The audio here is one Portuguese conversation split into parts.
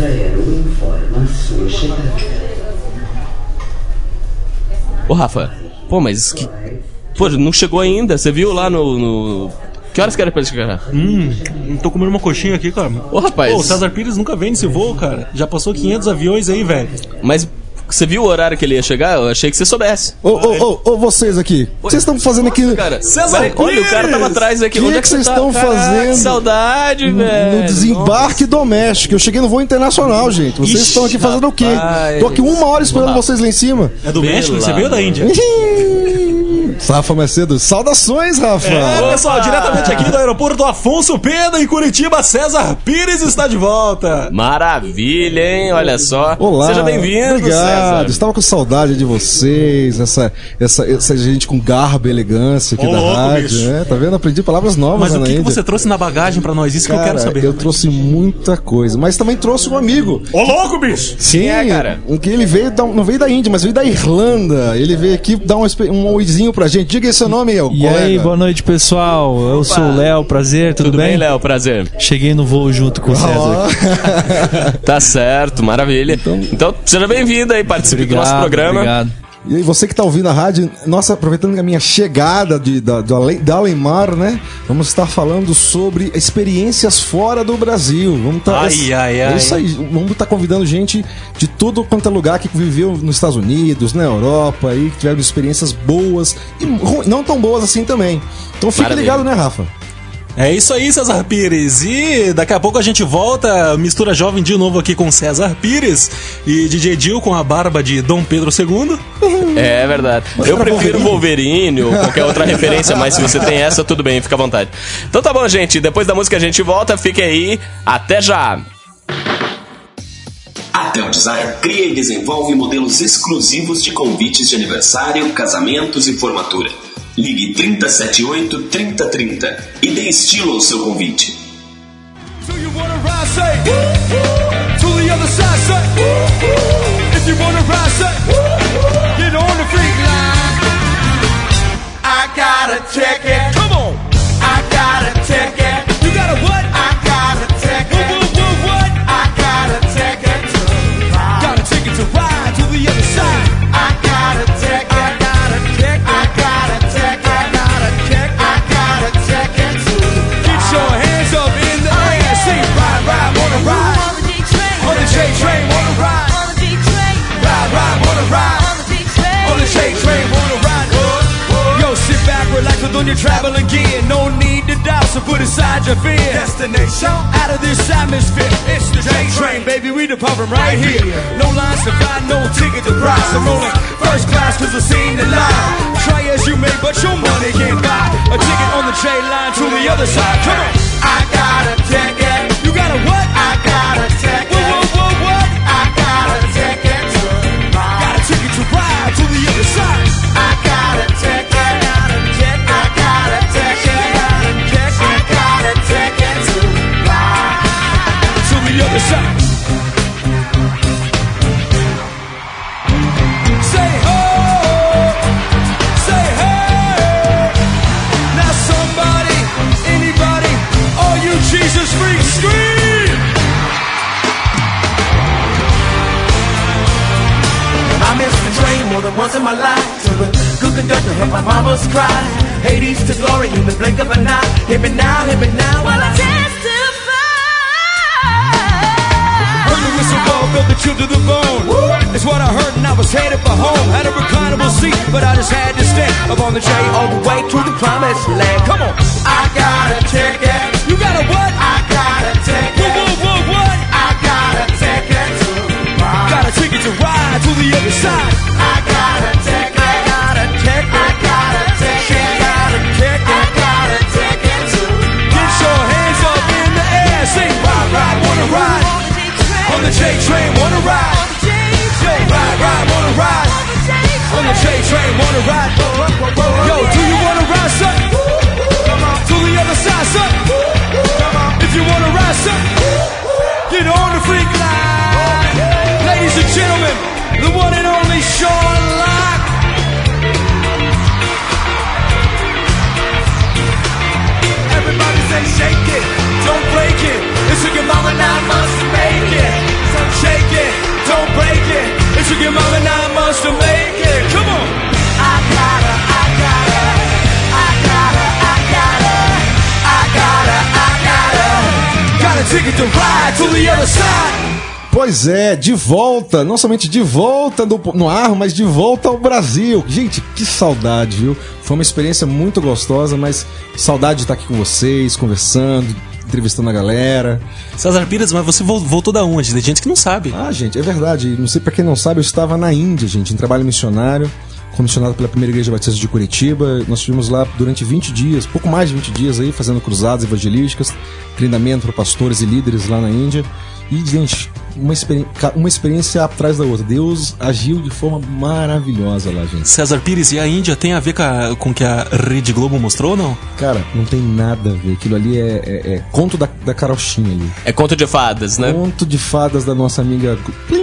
Infraero informa sua chegada. Ô, Rafa, pô, mas que. Pô, não chegou ainda. Você viu lá no. no- Que horas que era pra ele chegar? Hum, tô comendo uma coxinha aqui, cara. Ô, rapaz. Pô, o César Pires nunca vem nesse voo, cara. Já passou 500 aviões aí, velho. Mas você viu o horário que ele ia chegar? Eu achei que você soubesse. Ô, ô, ô, ô, vocês aqui. O que vocês estão fazendo aqui Cara, César olha, o cara tava atrás aqui. Que Onde é que você vocês tá? estão Caraca, fazendo? Que saudade, velho. no desembarque doméstico? Eu cheguei no voo internacional, gente. Vocês estão aqui fazendo o quê? rapaz. Tô aqui uma hora esperando vocês lá em cima. É do México? Você veio da Índia? Rafa Macedo, saudações, Rafa. É, pessoal, diretamente aqui do aeroporto Afonso Pena, em Curitiba, César Pires está de volta. Maravilha, hein? Olha só. Olá. Seja bem-vindo, Obrigado. César. Estava com saudade de vocês, essa, essa, essa gente com garbo e elegância aqui Ô, da louco, rádio. bicho. né? Tá vendo? Aprendi palavras novas Mas o que, que você trouxe na bagagem pra nós? Isso que eu Cara, quero saber. eu trouxe muita coisa, mas também trouxe um amigo. Ô, louco, bicho! Sim, é, cara? um Que ele veio, da- não veio da Índia, mas veio da Irlanda. Ele veio aqui dar um, um oizinho pra gente. Diga aí seu nome, meu E colega. aí, boa noite, pessoal. Eu sou o Léo, prazer, tudo, Tudo bem, Léo? Prazer. Cheguei no voo junto com o César. Ó. Tá certo, maravilha. Então, seja bem-vindo aí, participe do nosso programa. Obrigado. E aí, você que tá ouvindo a rádio, nossa, aproveitando a minha chegada de, da, Ale- da Alemar, né? Vamos estar falando sobre experiências fora do Brasil. Vamos tá, Ai, ai, é ai. isso aí. Vamos estar convidando gente de tudo quanto é lugar que viveu nos Estados Unidos, na Europa, aí, que tiveram experiências boas e não tão boas assim também. Então fique Maravilha. ligado, né, Rafa? É isso aí, César Pires. E daqui a pouco a gente volta, mistura jovem de novo aqui com César Pires e DJ Dil com a barba de Dom Pedro II. É verdade. Eu prefiro Wolverine ou qualquer outra referência, mas se você tem essa, tudo bem, fica à vontade. Então tá bom, gente. Depois da música a gente volta. Fique aí. Até já. A Tel Design cria e desenvolve modelos exclusivos de convites de aniversário, casamentos e formatura. Ligue 378 3030 e dê estilo ao seu convite. So on your traveling gear No need to doubt, so put aside your fear. Destination. Out of this atmosphere It's the J train, baby, we depart from right here. No lines to buy, no ticket to price I'm rolling first class cause I've seen the line Try as you may, but your money can't buy A ticket on the J line to the other side. Come on. I got a ticket. You got a what? I got a ticket the train more than once in my life. To the good conductor heard my mama's cry. Hades to glory in the blink of an eye. Hit me now, hit me now while I testify. Heard the whistle blow, felt the chill to the bone. It's what I heard and I was headed for home. Had a reclinable seat, but I just had to stay up on the J all the way to the promised land. Come on, I got a ticket. you got a what? I got a ticket. What, what, what, what? I got a ticket to ride. Got a ticket to ride to the other side. J train, wanna ride. Yo, ride, ride, wanna ride. On the J train, wanna ride. Pois é, de volta, não somente de volta no, no, ar, mas de volta ao Brasil. Gente, que saudade, viu? Foi uma experiência muito gostosa, mas saudade de estar aqui com vocês, conversando, entrevistando a galera. César Pires, mas você vol- voltou da onde? Tem gente que não sabe. Ah, gente, é verdade. Não sei pra quem não sabe, eu estava na Índia, gente, em trabalho missionário, comissionado pela primeira igreja batista de Curitiba. Nós estivemos lá durante 20 dias, pouco mais de 20 dias aí, fazendo cruzadas evangelísticas, treinamento para pastores e líderes lá na Índia. E, gente, uma, experi- uma experiência atrás da outra. Deus agiu de forma maravilhosa lá, gente. César Pires, e a Índia tem a ver com, a- com o que a Rede Globo mostrou ou não? Cara, não tem nada a ver. Aquilo ali é, é- é conto da, da carochinha ali. É conto de fadas, né? Conto de fadas da nossa amiga Plim.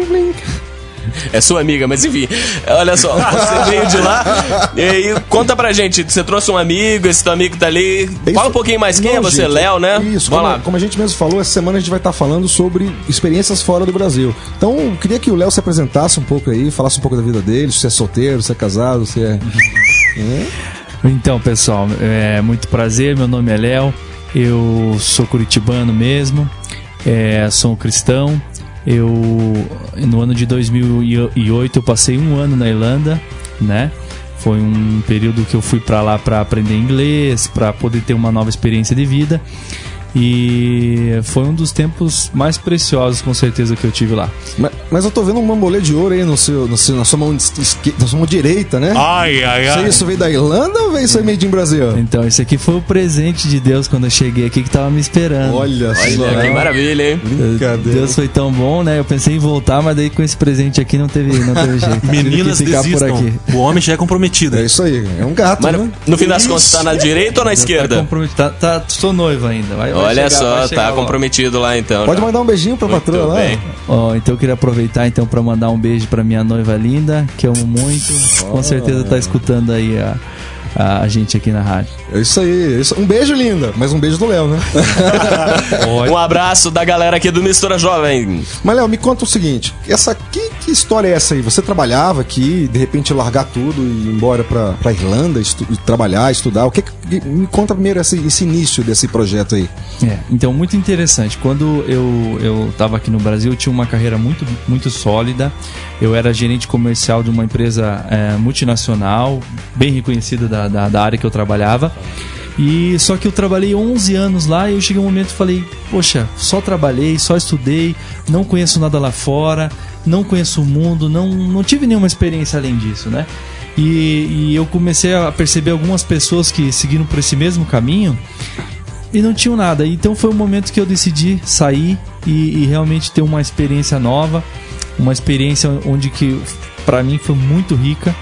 É sua amiga, mas enfim. Olha só, você veio de lá. E aí, conta pra gente. Você trouxe um amigo, esse teu amigo tá ali. É Fala isso. um pouquinho mais quem é Não, você, gente, Léo, né? Isso, Vamos como, lá. como a gente mesmo falou, essa semana a gente vai estar falando sobre experiências fora do Brasil. Então, eu queria que o Léo se apresentasse um pouco aí, falasse um pouco da vida dele, se é solteiro, se é casado, se é. Então, pessoal, é muito prazer. Meu nome é Léo. Eu sou curitibano mesmo. É, sou um cristão. Eu no ano de 2008 eu passei um ano na Irlanda, né? Foi um período que eu fui para lá para aprender inglês, para poder ter uma nova experiência de vida. E foi um dos tempos mais preciosos, com certeza, que eu tive lá. Mas, mas eu tô vendo um bambolê de ouro aí no seu, no seu, na, sua mão, esque- na sua mão direita, né? Ai, ai, Isso, aí, isso veio da Irlanda ou veio isso aí made in Brasil? Então, esse aqui foi o presente de Deus quando eu cheguei aqui que tava me esperando. Olha só. Olha, que maravilha, hein? Brincadeira. Deus foi tão bom, né? Eu pensei em voltar, mas daí com esse presente aqui não teve, não teve jeito. Meninas ficar por desistam. aqui. O homem já é comprometido. É isso aí, é um gato, Mas né? no, fim das contas, tá na direita ou na Tá esquerda? comprometido. Tá, tá, sou noiva ainda. Vai Olha só, tá logo. comprometido lá então. Pode já. mandar um beijinho pra Muito patroa lá. Ó, então eu queria aproveitar então para mandar um beijo pra minha noiva linda, que eu amo muito. Com certeza tá escutando aí a, a gente aqui na rádio. É isso aí. é isso- Um beijo, linda. Mas um beijo do Léo, né? Um abraço da galera aqui do Mistura Jovem. Mas, Léo, me conta o seguinte: essa, que, que história é essa aí? Você trabalhava aqui, de repente largar tudo e ir embora pra, pra Irlanda, estu- trabalhar, estudar. O que, que- me conta primeiro esse, esse início desse projeto aí. É, então muito interessante. Quando eu eu estava aqui no Brasil, eu tinha uma carreira muito muito sólida. Eu era gerente comercial de uma empresa é, multinacional, bem reconhecida da, da, da área que eu trabalhava. E só que eu trabalhei 11 anos lá e eu cheguei um momento e falei: "Poxa, só trabalhei, só estudei, não conheço nada lá fora, não conheço o mundo, não não tive nenhuma experiência além disso, né?" E, e eu comecei a perceber algumas pessoas que seguiram por esse mesmo caminho e não tinham nada. Então foi o momento que eu decidi sair e, e realmente ter uma experiência nova, uma experiência onde que para mim foi muito rica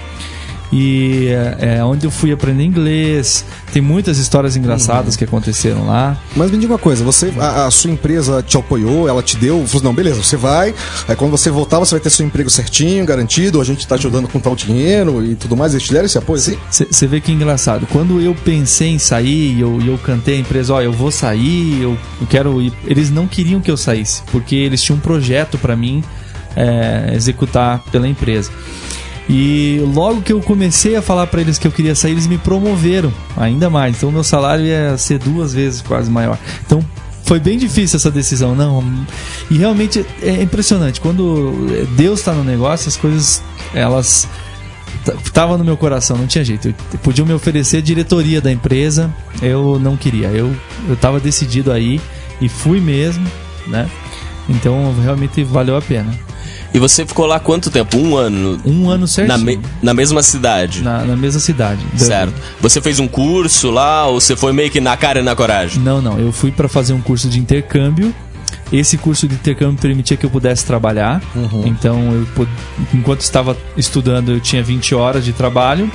e é, é onde eu fui aprender inglês. Tem muitas histórias engraçadas que aconteceram lá. Mas me diga uma coisa: você, a, a sua empresa te apoiou, ela te deu. Falou, não, beleza, você vai. Aí quando você voltar, você vai ter seu emprego certinho, garantido. A gente tá ajudando com tal dinheiro e tudo mais. Eles te deram esse apoio? Você vê que engraçado. Quando eu pensei em sair, eu, eu cantei a empresa, ó, eu vou sair, eu, eu quero ir. Eles não queriam que eu saísse, porque eles tinham um projeto para mim é, executar pela empresa. E logo que eu comecei a falar para eles que eu queria sair, eles me promoveram ainda mais. Então meu salário ia ser duas vezes quase maior. Então foi bem difícil essa decisão, não. E realmente é impressionante. Quando Deus está no negócio, as coisas elas tava no meu coração, não tinha jeito. Eu, podiam me oferecer a diretoria da empresa, eu não queria. Eu eu tava decidido aí e fui mesmo, né? Então realmente valeu a pena. E você ficou lá quanto tempo? Um ano? Um ano Na, certinho. me- na mesma cidade? Na, na mesma cidade. Certo. Você fez um curso lá ou você foi meio que na cara e na coragem? Não, não. Eu fui para fazer um curso de intercâmbio. Esse curso de intercâmbio permitia que eu pudesse trabalhar. Então, eu, enquanto estava estudando, eu tinha 20 horas de trabalho.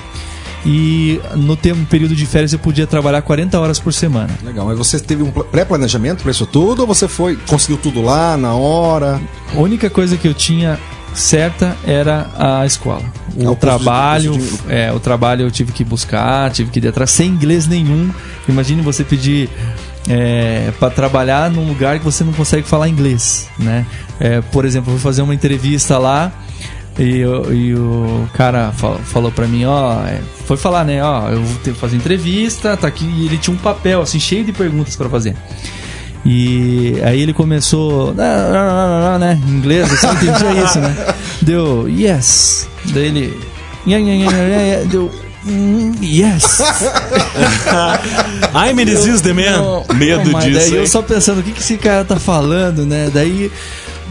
E no tempo, período de férias eu podia trabalhar 40 horas por semana. Legal, mas você teve um pla- pré-planejamento para isso tudo ou você foi, conseguiu tudo lá na hora? A única coisa que eu tinha certa era a escola. Ah, o trabalho, de- de- é, o trabalho eu tive que buscar, tive que ir atrás sem inglês nenhum. Imagine você pedir é, para trabalhar num lugar que você não consegue falar inglês, né? É, por exemplo, eu fui fazer uma entrevista lá e, o- e o cara fa- falou pra mim, ó, é, foi falar, né, ó, eu vou ter fazer entrevista, tá aqui, e ele tinha um papel assim cheio de perguntas pra fazer. E aí ele começou, né, em inglês, eu só entendia isso, né? Deu, yes. Daí ele, deu, "Mm, yes. Ai, me desist, the man. Medo mas disso, Daí eu hein? só pensando, o que, que esse cara tá falando, né? Daí,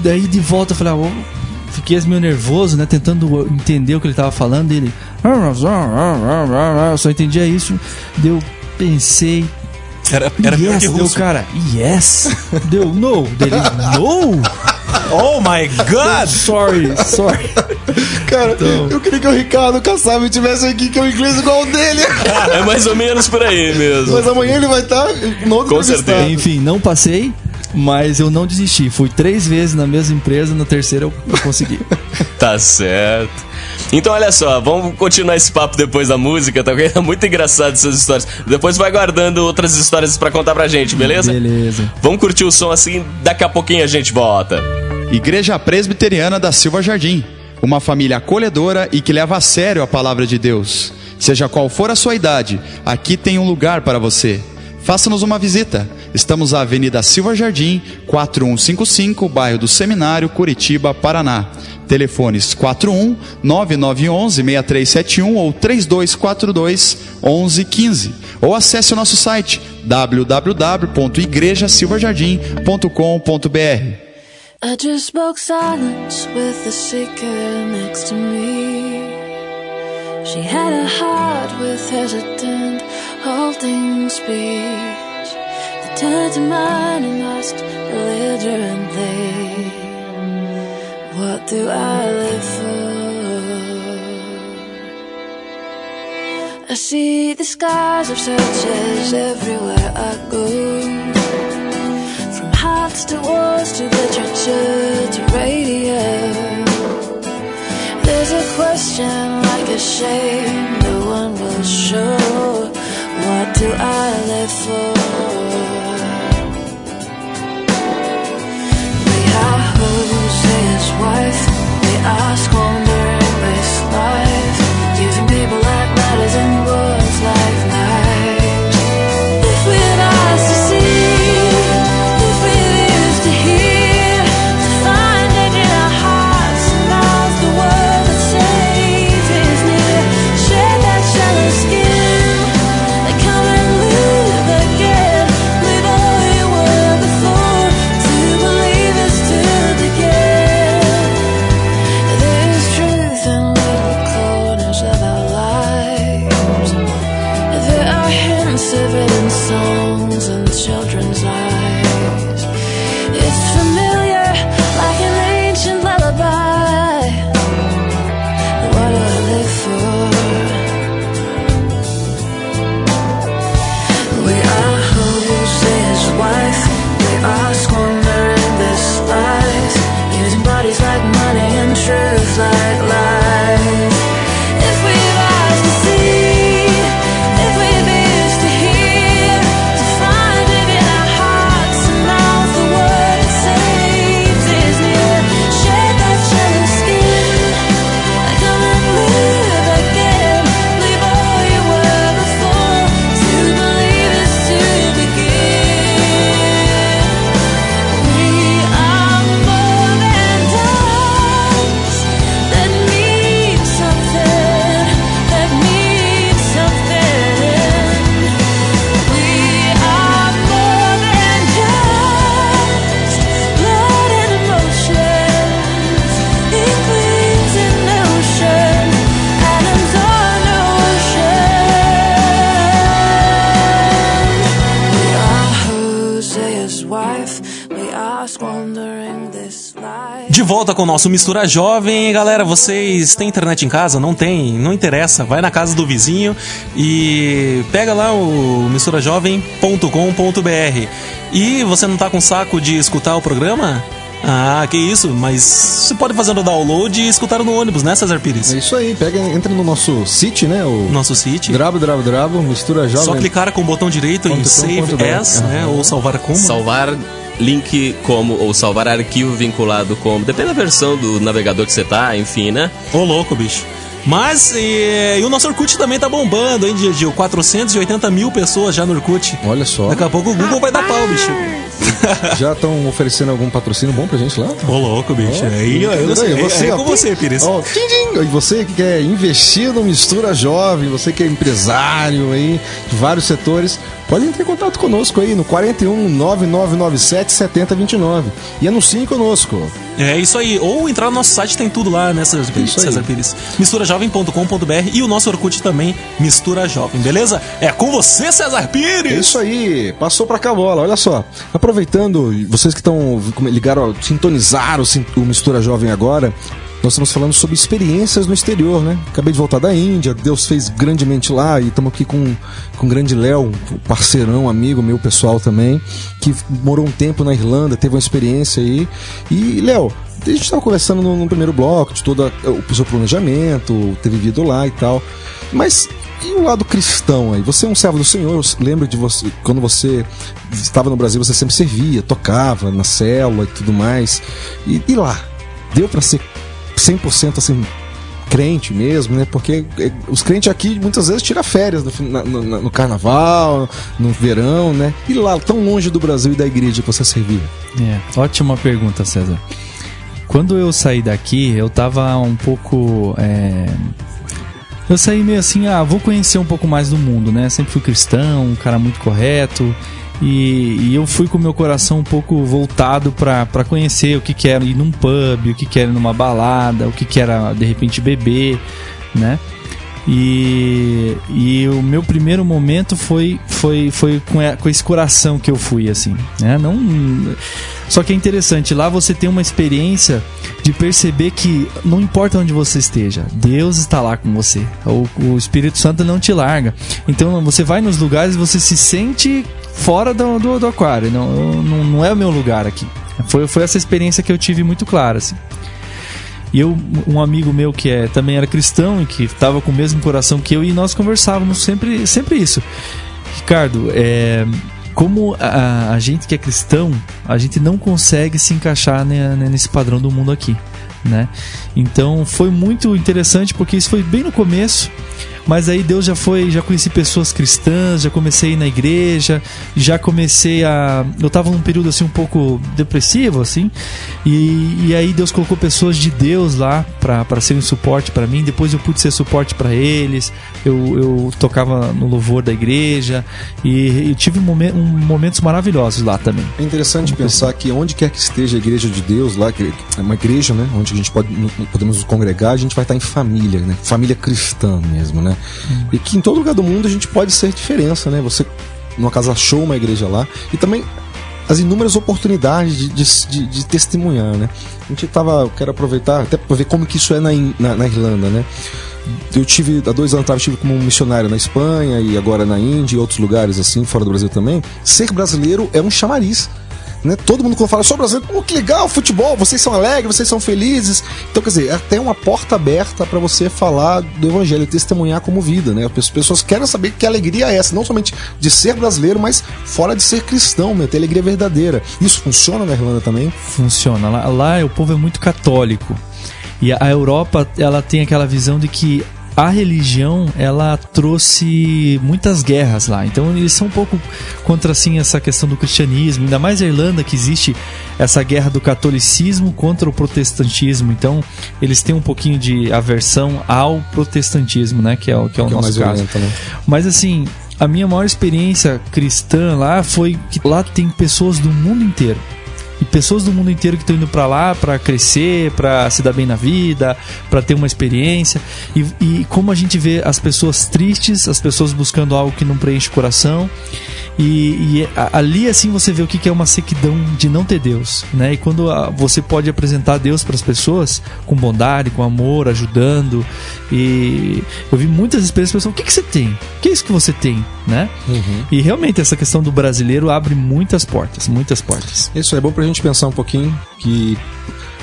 daí de volta eu falei, ah, fiquei meio nervoso, né? Tentando entender o que ele tava falando. E ele, eu só entendia isso. Daí eu pensei, Era, era yes, que deu cara, yes. Deu, no. Dele, no. Oh my god! Sorry, sorry. Cara, eu queria que o Ricardo Kassab tivesse aqui, que é o inglês igual o dele. É mais ou menos por aí mesmo. Mas amanhã ele vai estar no outro Com certeza. Enfim, não passei. Mas eu não desisti. Fui três vezes na mesma empresa, na terceira eu, eu consegui. Tá certo. Então, olha só, vamos continuar esse papo depois da música, tá? É muito engraçado essas histórias. Depois vai guardando outras histórias pra contar pra gente, beleza? Beleza. Vamos curtir o som assim, daqui a pouquinho a gente volta. Igreja Presbiteriana da Silva Jardim. Uma família acolhedora e que leva a sério a palavra de Deus. Seja qual for a sua idade, aqui tem um lugar para você. Faça-nos uma visita. Estamos à Avenida Silva Jardim, 4155, bairro do Seminário, Curitiba, Paraná. Telefones 41 9911 6371 ou 3242 1115. Ou acesse o nosso site www.igrejasilvajardim.com.br. I just broke silence with the seeker next to me. She had a heart with holding speech. That turned to mine and asked belligerently, What do I live for? I see the scars of searches everywhere I go. From hearts to wars to literature to radio. There's a question like a shame no one will show. What do I live for? They are home, his wife. They ask home. De volta com o nosso Mistura Jovem. Galera, vocês têm internet em casa? Não tem? Não interessa. Vai na casa do vizinho e pega lá o misturajovem.com.br. E você não tá com saco de escutar o programa? Ah, que isso, mas você pode fazer o download e escutar no ônibus, né, Cesar Pires? É isso aí, pega, entra no nosso site, né? O Nosso site. www, mistura jovem. Só clicar com o botão direito em Ponto com, Save. As, né? Ou salvar como. Salvar link como, ou salvar arquivo vinculado como, depende da versão do navegador que você tá, enfim, né? Ô louco, bicho. Mas e, e o nosso Orkut também tá bombando, hein, Gil? 480 mil pessoas já no Orkut. Olha só. Daqui a pouco o Google vai dar pau, bicho. Já estão oferecendo algum patrocínio bom pra gente lá? Ô, louco, bicho. Ó, aí, eu não sei. você, é, é com você, Pires. ó, tim, tim. E você que quer investir no Mistura Jovem, você que é empresário aí, de vários setores, pode entrar em contato conosco aí no 41 9997 7029 e anuncie conosco. É isso aí. Ou entrar no nosso site, tem tudo lá, né, César Pires? Aí. César Pires. Misturajovem.com.br e o nosso Orkut também, Mistura Jovem, beleza? É com você, César Pires! É isso aí, passou pra cá a bola, olha só. Aproveitando, vocês que estão ligaram, sintonizaram o Mistura Jovem agora, nós estamos falando sobre experiências no exterior, né? Acabei de voltar da Índia, Deus fez grandemente lá e estamos aqui com com o grande Léo, parceirão, amigo meu pessoal também, que morou um tempo na Irlanda, teve uma experiência aí. E, Léo, a gente estava conversando no, no primeiro bloco de todo o seu planejamento, ter vivido lá e tal. Mas e o lado cristão aí? Você é um servo do Senhor, eu lembro de você, quando você estava no Brasil, você sempre servia, tocava na célula e tudo mais. E, e lá? Deu para ser 100% assim, crente mesmo, né? Porque eh, os crentes aqui muitas vezes tiram férias no, no- no carnaval, no verão, né? E lá, tão longe do Brasil e da igreja que você servia? É, ótima pergunta, César. Quando eu saí daqui, eu tava um pouco. é, Eu saí meio assim, ah, vou conhecer um pouco mais do mundo, né? Sempre fui cristão, um cara muito correto. E, e eu fui com meu coração um pouco voltado pra conhecer o que, que era ir num pub, o que, que era ir numa balada, o que, que era de repente beber, né? E, e o meu primeiro momento foi, foi, foi com, com esse coração que eu fui, assim. Né? Não, só que é interessante, lá você tem uma experiência de perceber que não importa onde você esteja, Deus está lá com você. O, o Espírito Santo não te larga. Então você vai nos lugares e você se sente fora do, do, do aquário. Não, não, não é o meu lugar aqui. Foi, foi essa experiência que eu tive muito clara, assim. E eu, um amigo meu que é, também era cristão e que estava com o mesmo coração que eu, e nós conversávamos sempre, sempre isso. Ricardo, é, como a, a gente que é cristão, a gente não consegue se encaixar né, nesse padrão do mundo aqui. Né? Então foi muito interessante porque isso foi bem no começo, mas aí Deus já foi, já conheci pessoas cristãs, já comecei a ir na igreja, já comecei a, eu tava num período assim um pouco depressivo assim, e, e aí Deus colocou pessoas de Deus lá para serem suporte para mim. Depois eu pude ser suporte para eles. Eu, eu tocava no louvor da igreja e eu tive um momen- um momentos maravilhosos lá também. É interessante pensar que onde quer que esteja a igreja de Deus, lá, que é uma igreja, né? Onde a gente pode, podemos nos congregar, a gente vai estar em família, né? Família cristã mesmo, né? E que em todo lugar do mundo a gente pode ser diferença, né? Você, numa casa, achou uma igreja lá. E também as inúmeras oportunidades de, de, de- de testemunhar, né? A gente tava, quero aproveitar até para ver como que isso é na, na, na Irlanda, né? Eu tive, há dois anos atrás, tive como missionário na Espanha e agora na Índia e outros lugares assim, fora do Brasil também. Ser brasileiro é um chamariz. Né? Todo mundo quando fala, sou brasileiro, pô, que legal, futebol, vocês são alegres, vocês são felizes. Então, quer dizer, é até uma porta aberta para você falar do evangelho, testemunhar como vida, né? As pessoas querem saber que alegria é essa, não somente de ser brasileiro, mas fora de ser cristão, né? ter alegria verdadeira. Isso funciona na Irlanda também? Funciona. Lá, lá o povo é muito católico. E a Europa, ela tem aquela visão de que a religião, ela trouxe muitas guerras lá. Então eles são um pouco contra assim essa questão do cristianismo, ainda mais a Irlanda que existe essa guerra do catolicismo contra o protestantismo. Então eles têm um pouquinho de aversão ao protestantismo, né, que é o que é o Que é nosso mais caso. violento, né? Mas assim, a minha maior experiência cristã lá foi que lá tem pessoas do mundo inteiro. Pessoas do mundo inteiro que estão indo pra lá pra crescer, pra se dar bem na vida, pra ter uma experiência. E, e como a gente vê as pessoas tristes, as pessoas buscando algo que não preenche o coração. E, e a- ali assim você vê o que é uma sequidão de não ter Deus, né? E quando ah, você pode apresentar Deus para as pessoas com bondade, com amor, ajudando. E eu vi muitas experiências pessoas, o que que você tem? O que é isso que você tem, né? E realmente essa questão do brasileiro abre muitas portas, muitas portas. Isso é bom pra gente pensar um pouquinho que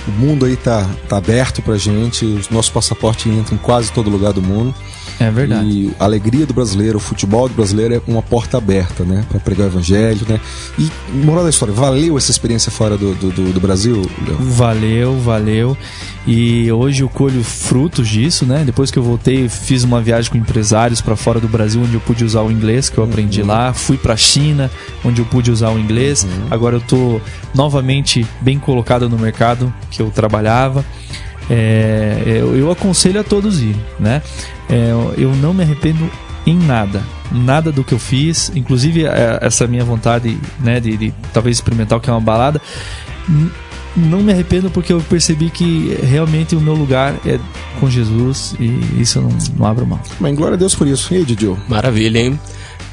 o mundo aí tá, tá aberto pra gente, o nosso passaporte entra em quase todo lugar do mundo. É verdade. E a alegria do brasileiro, o futebol do brasileiro é uma porta aberta, né? Pra pregar o evangelho, né? E, moral da história, valeu essa experiência fora do, do, do- Brasil, Léo? Valeu, valeu. E hoje eu colho frutos disso, né? Depois que eu voltei, fiz uma viagem com empresários para fora do Brasil, onde eu pude usar o inglês que eu aprendi lá. Fui para China, onde eu pude usar o inglês. Agora eu tô novamente bem colocado no mercado que eu trabalhava. É, eu, eu aconselho a todos ir, né? É, eu não me arrependo em nada, nada do que eu fiz, inclusive é, essa minha vontade, né, de, de talvez experimentar o que é uma balada, não me arrependo porque eu percebi que realmente o meu lugar é com Jesus e isso eu não, não abro mão. Mas glória a Deus por isso. E aí, Didio? Maravilha, hein?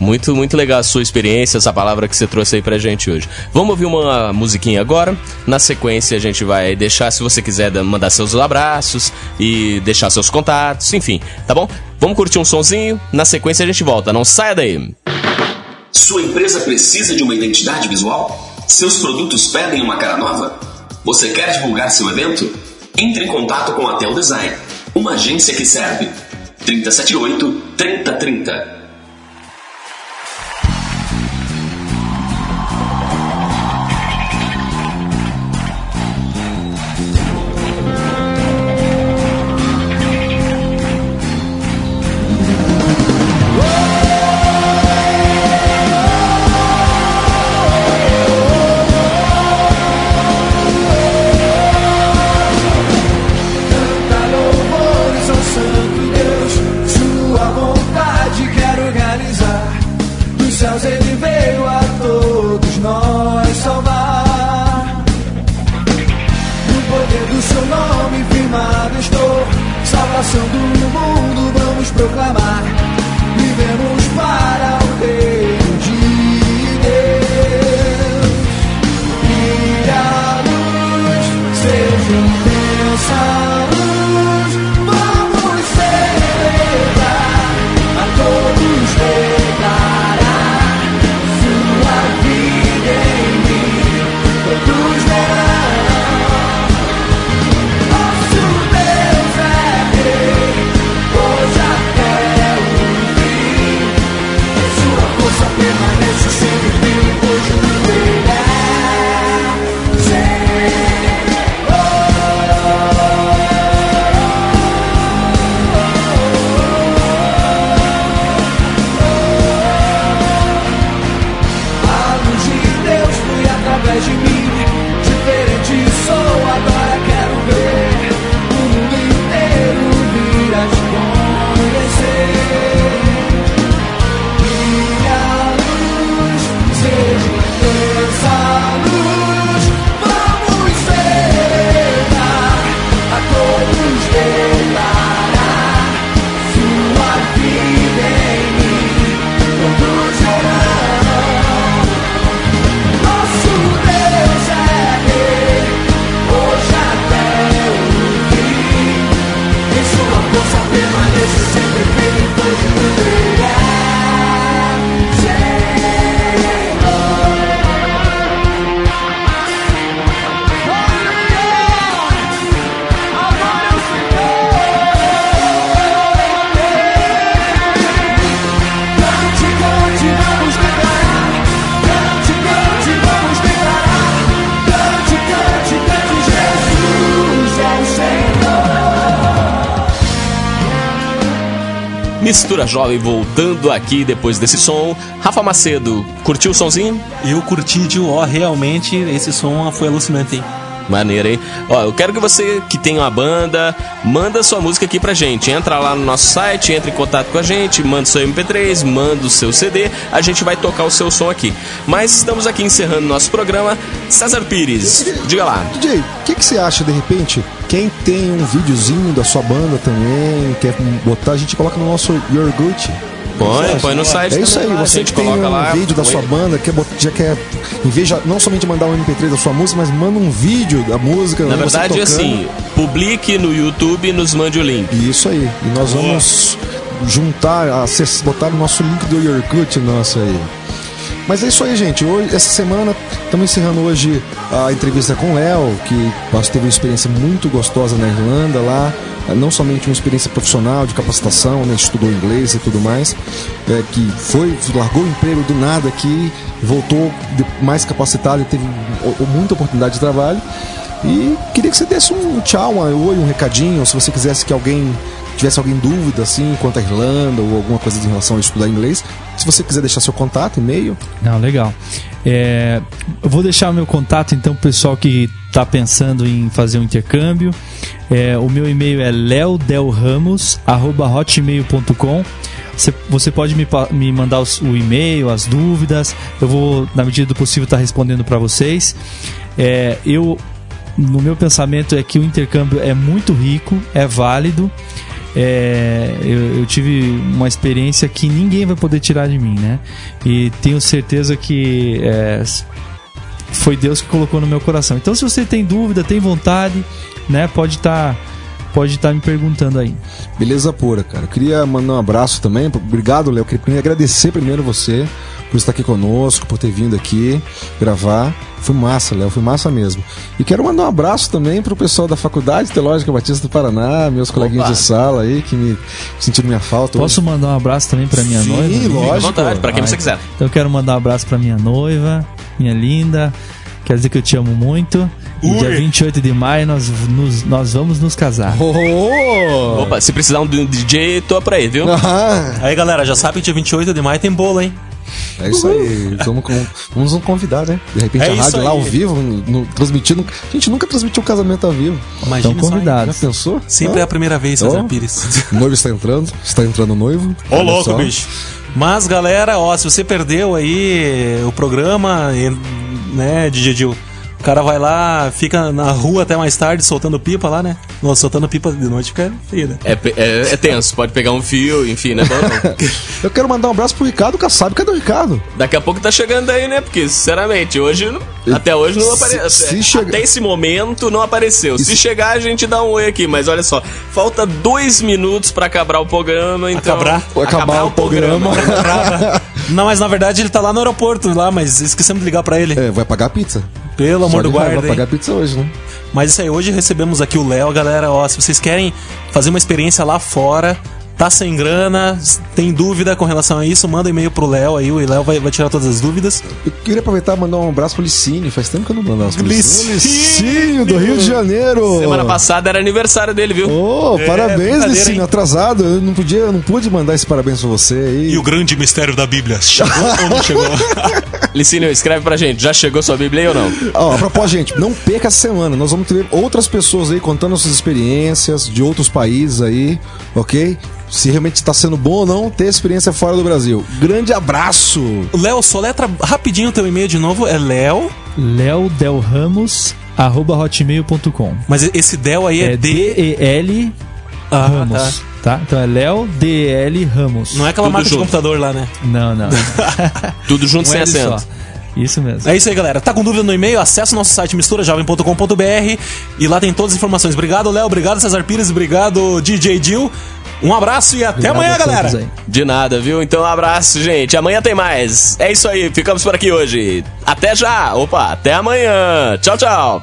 Muito, muito legal a sua experiência, essa palavra que você trouxe aí pra gente hoje. Vamos ouvir uma musiquinha agora. Na sequência, a gente vai deixar, se você quiser, da- mandar seus abraços e deixar seus contatos, enfim, tá bom? Vamos curtir um sonzinho. Na sequência, a gente volta. Não saia daí. Sua empresa precisa de uma identidade visual? Seus produtos pedem uma cara nova? Você quer divulgar seu evento? Entre em contato com a Tel Design, uma agência que serve. 378 3030 vamos Mistura Jovem voltando aqui depois desse som. Rafa Macedo, curtiu o sonzinho? Eu curti de ó, realmente, esse som foi alucinante, hein? Maneiro, hein? Ó, eu quero que você que tem uma banda, manda sua música aqui pra gente. Entra lá no nosso site, entra em contato com a gente, manda seu MP3, manda o seu CD, a gente vai tocar o seu som aqui. Mas estamos aqui encerrando nosso programa. César Pires, diga lá. DJ, o que, que você acha de repente? Quem tem um videozinho da sua banda também, quer botar, a gente coloca no nosso Your Good. Põe, põe no site É isso aí, você que tem coloca um lá, vídeo da sua banda, quer já quer, em vez de não somente mandar um MP3 da sua música, mas manda um vídeo da música. Na verdade, assim, publique no YouTube e nos mande o link. Isso aí. E nós vamos juntar, acess- botar o nosso link do Yorkut nosso aí. Mas é isso aí, gente. Hoje, essa semana, estamos encerrando hoje a entrevista com o Léo, que teve uma experiência muito gostosa na Irlanda lá. não somente uma experiência profissional de capacitação, né, estudou inglês e tudo mais, é, que foi, largou o emprego do nada aqui, voltou mais capacitado e teve muita oportunidade de trabalho. E queria que você desse um tchau, um oi, um recadinho, se você quisesse que alguém tivesse alguém dúvida, assim, quanto à Irlanda ou alguma coisa em relação a estudar inglês. Se você quiser deixar seu contato, e-mail, Não, legal. É, eu vou deixar meu contato então, pessoal que está pensando em fazer um intercâmbio. É, o meu e-mail é leodelramos@hotmail.com. Você, você pode me, me mandar os- o e-mail, as dúvidas. Eu vou, na medida do possível, estar respondendo para vocês. É, eu, no meu pensamento, é que o intercâmbio é muito rico, é válido. É, eu, eu tive uma experiência que ninguém vai poder tirar de mim, né? E tenho certeza que é, foi Deus que colocou no meu coração. Então, se você tem dúvida, tem vontade, né? Pode estar, pode estar me perguntando aí. beleza pura, cara. Eu queria mandar um abraço também. Obrigado, Léo. Queria agradecer primeiro você por estar aqui conosco, por ter vindo aqui gravar. Foi massa, Léo, foi massa mesmo. E quero mandar um abraço também pro pessoal da Faculdade Teológica Batista do Paraná, meus coleguinhas de sala aí que me sentiram minha falta. Posso mandar um abraço também para minha Sim, noiva? À lógico. vontade, pra quem Ah, você quiser. Então eu quero mandar um abraço para minha noiva, minha linda. Quer dizer que eu te amo muito. E Ui. dia 28 de maio nós, nos- nós vamos nos casar. Oh! Opa, se precisar um de um DJ, tô pra aí, viu? Ah, Aí, galera, já sabe que dia 28 de maio tem bolo, hein? é isso aí. Vamos, vamos nos convidar, né? De repente É a rádio lá ao vivo, no, no- transmitindo. A gente nunca transmitiu um casamento ao vivo. Imagina só, hein? Já convidados. pensou? Sempre é a primeira vez, César Oh. Pires. O noivo está entrando, está entrando o noivo. Ô, Olha louco, só. bicho. Mas, galera, ó, se você perdeu aí o programa, né, DJ Gil, o cara vai lá, fica na rua até mais tarde, soltando pipa lá, né? Nossa, soltando pipa de noite fica feio, né? É, é- é tenso, pode pegar um fio, enfim, né? Eu quero mandar um abraço pro Ricardo Kassab. Cadê o Ricardo? Daqui a pouco tá chegando aí, né? Porque, sinceramente, hoje. Até hoje não Se- apareceu. se chega- Até esse momento não apareceu. Se chegar, a gente dá um oi aqui. Mas olha só, falta dois minutos pra acabar o programa. Então... Acabar? Acabar o programa. Não, mas na verdade ele tá lá no aeroporto, lá, mas esquecemos de ligar pra ele. É, vai pagar a pizza. Pelo amor Só do guarda, Vai pagar a pizza hoje, né? Mas isso aí, hoje recebemos aqui o Léo, galera. Ó, se vocês querem fazer uma experiência lá fora, tá sem grana, tem dúvida com relação a isso, manda um e-mail pro Léo aí, o Léo vai, vai tirar todas as dúvidas. Eu queria aproveitar e mandar um abraço pro Licínio. Faz tempo que eu não mando um abraço pro Licínio! Licínio, do Rio de Janeiro. Semana passada era aniversário dele, viu? Ô, É, parabéns, Licínio. hein? Atrasado. Eu não podia, eu não pude mandar esse parabéns pra você aí. E o grande mistério da Bíblia, chegou ou não chegou? Licínio, escreve pra gente. Já chegou sua Bíblia aí ou não? Ó, a propósito, gente, não perca essa semana. Nós vamos ter outras pessoas aí contando suas experiências de outros países aí, ok? Se realmente está sendo bom ou não ter experiência fora do Brasil. Grande abraço! Léo, soletra rapidinho o teu e-mail de novo, é Léo, leodelramos@hotmail.com. mas esse Del aí é, É D. D-E-L Ah, Ramos. Tá. Então é Léo D-E-L Ramos. Não é aquela Tudo marca de junto. computador lá, né? Não, não. Tudo junto Um sem L só. acento. Isso mesmo. É isso aí, galera. Tá com dúvida no e-mail? Acesse o nosso site misturajovem.com.br e lá tem todas as informações. Obrigado, Léo. Obrigado, Cesar Pires. Obrigado, DJ Dil. Um abraço e até Obrigado amanhã, galera. aí. De nada, viu? Então um abraço, gente. Amanhã tem mais. É isso aí, ficamos por aqui hoje. Até já! Opa, até amanhã! Tchau, tchau!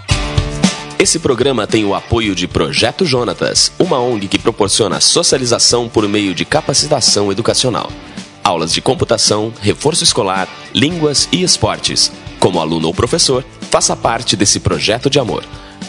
Esse programa tem o apoio de Projeto Jonatas, uma ONG que proporciona socialização por meio de capacitação educacional. Aulas de computação, reforço escolar, línguas e esportes. Como aluno ou professor, faça parte desse projeto de amor.